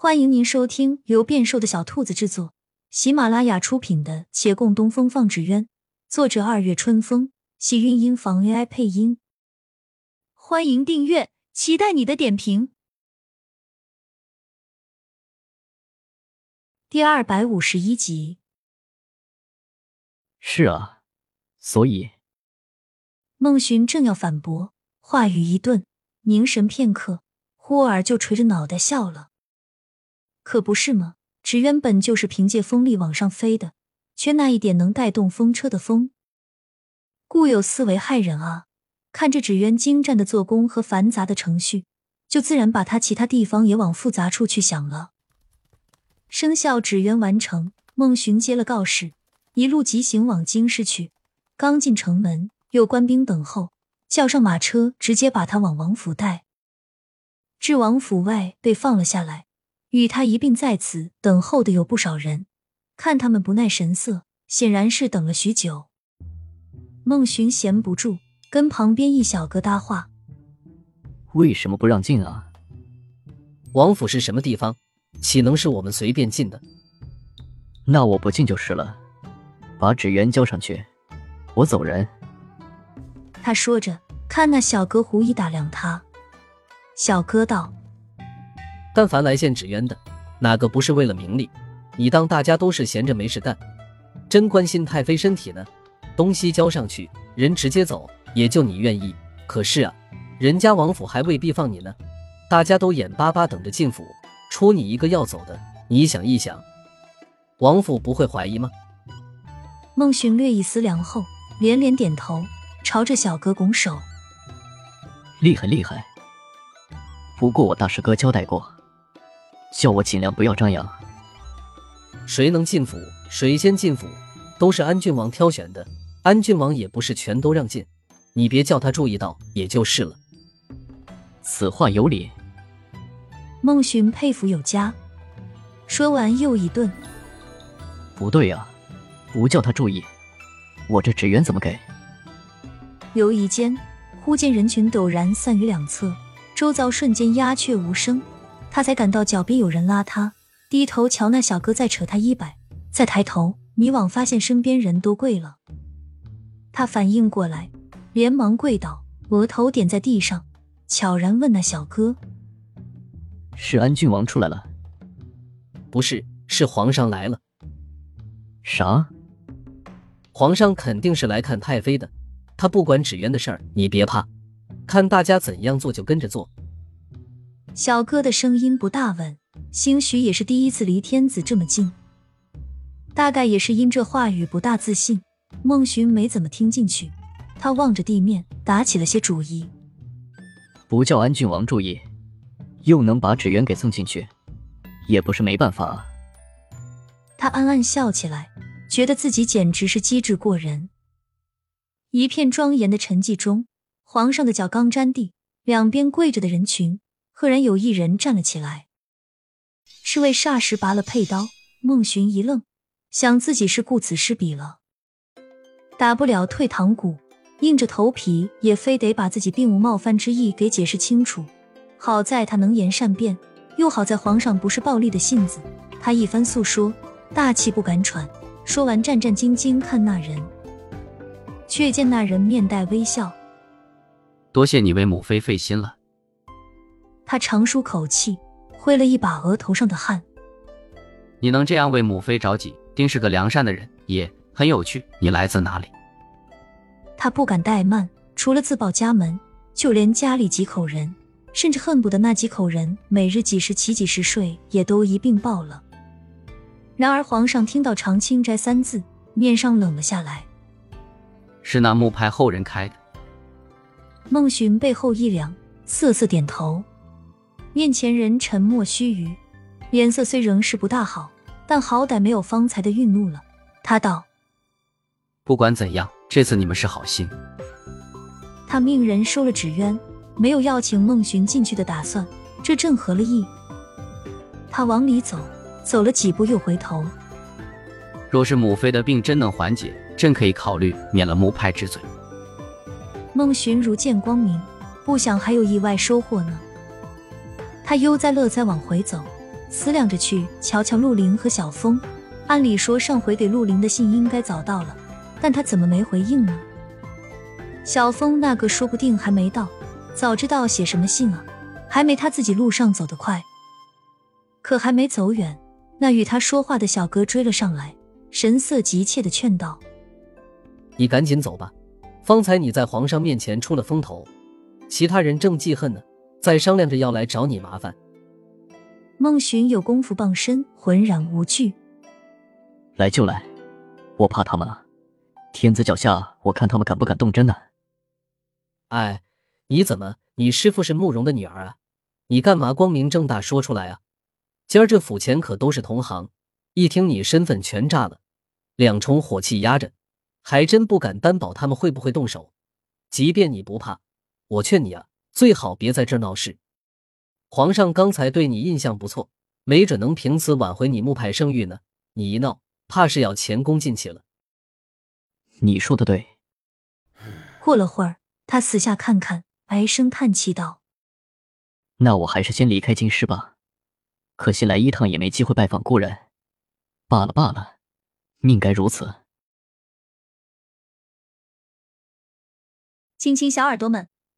欢迎您收听由变瘦的小兔子制作、喜马拉雅出品的《且共东风放纸鸢》，作者二月春风，喜韵音房 AI 配音。欢迎订阅，期待你的点评。第二百五十一集。是啊，所以孟寻正要反驳，话语一顿，凝神片刻，忽而就垂着脑袋笑了。可不是吗？纸鸢本就是凭借风力往上飞的，缺那一点能带动风车的风，固有思维害人啊！看着纸鸢精湛的做工和繁杂的程序，就自然把它其他地方也往复杂处去想了。生效纸鸢完成，孟寻接了告示，一路急行往京师去。刚进城门，有官兵等候，叫上马车，直接把他往王府带。至王府外，被放了下来。与他一并在此等候的有不少人，看他们不耐神色，显然是等了许久。孟寻闲不住，跟旁边一小哥搭话：“为什么不让进啊？王府是什么地方？岂能是我们随便进的？那我不进就是了，把纸鸢交上去，我走人。”他说着，看那小哥狐疑打量他。小哥道。但凡来献纸鸢的，哪个不是为了名利？你当大家都是闲着没事干，真关心太妃身体呢？东西交上去，人直接走，也就你愿意。可是啊，人家王府还未必放你呢。大家都眼巴巴等着进府，戳你一个要走的，你想一想，王府不会怀疑吗？孟寻略一思量后，连连点头，朝着小哥拱手：“厉害厉害。不过我大师哥交代过。”叫我尽量不要张扬。谁能进府，谁先进府，都是安郡王挑选的。安郡王也不是全都让进，你别叫他注意到，也就是了。此话有理。孟寻佩服有加。说完又一顿。不对呀，不叫他注意，我这纸鸢怎么给？犹疑间，忽见人群陡然散于两侧，周遭瞬间鸦雀无声。他才感到脚边有人拉他，低头瞧那小哥在扯他衣摆，再抬头迷惘，发现身边人都跪了。他反应过来，连忙跪倒，额头点在地上，悄然问那小哥：“是安郡王出来了？”“不是，是皇上来了。”“啥？”“皇上肯定是来看太妃的，他不管纸鸢的事儿，你别怕，看大家怎样做就跟着做。”小哥的声音不大稳，兴许也是第一次离天子这么近，大概也是因这话语不大自信，孟寻没怎么听进去。他望着地面，打起了些主意。不叫安郡王注意，又能把纸鸢给送进去，也不是没办法啊。他暗暗笑起来，觉得自己简直是机智过人。一片庄严的沉寂中，皇上的脚刚沾地，两边跪着的人群。赫然有一人站了起来，侍卫霎时拔了佩刀。孟寻一愣，想自己是顾此失彼了，打不了退堂鼓，硬着头皮也非得把自己并无冒犯之意给解释清楚。好在他能言善辩，又好在皇上不是暴戾的性子。他一番诉说，大气不敢喘。说完，战战兢兢看那人，却见那人面带微笑：“多谢你为母妃费心了。”他长舒口气，挥了一把额头上的汗。你能这样为母妃着急，定是个良善的人，也很有趣。你来自哪里？他不敢怠慢，除了自报家门，就连家里几口人，甚至恨不得那几口人每日几时起几时睡，也都一并报了。然而皇上听到长清斋三字，面上冷了下来。是那木派后人开的。孟寻背后一凉，瑟瑟点头。面前人沉默须臾，脸色虽仍是不大好，但好歹没有方才的愠怒了。他道：“不管怎样，这次你们是好心。”他命人收了纸鸢，没有要请孟寻进去的打算，这正合了意。他往里走，走了几步又回头：“若是母妃的病真能缓解，朕可以考虑免了木派之罪。”孟寻如见光明，不想还有意外收获呢。他悠哉乐哉往回走，思量着去瞧瞧陆林和小峰。按理说上回给陆林的信应该早到了，但他怎么没回应呢？小峰那个说不定还没到，早知道写什么信啊，还没他自己路上走得快。可还没走远，那与他说话的小哥追了上来，神色急切的劝道：“你赶紧走吧，方才你在皇上面前出了风头，其他人正记恨呢，在商量着要来找你麻烦。”孟寻有功夫傍身，浑然无惧。来就来，我怕他们啊！天子脚下，我看他们敢不敢动真呢？哎，你怎么？你师傅是慕容的女儿啊？你干嘛光明正大说出来啊？今儿这府前可都是同行，一听你身份全炸了，两重火气压着，还真不敢担保他们会不会动手。即便你不怕，我劝你啊，最好别在这儿闹事。皇上刚才对你印象不错，没准能凭此挽回你木派声誉呢。你一闹。怕是要前功尽弃了。你说的对。过了会儿，他四下看看，唉声叹气道：“那我还是先离开京师吧。可惜来一趟也没机会拜访故人。罢了罢了，命该如此。”亲亲小耳朵们，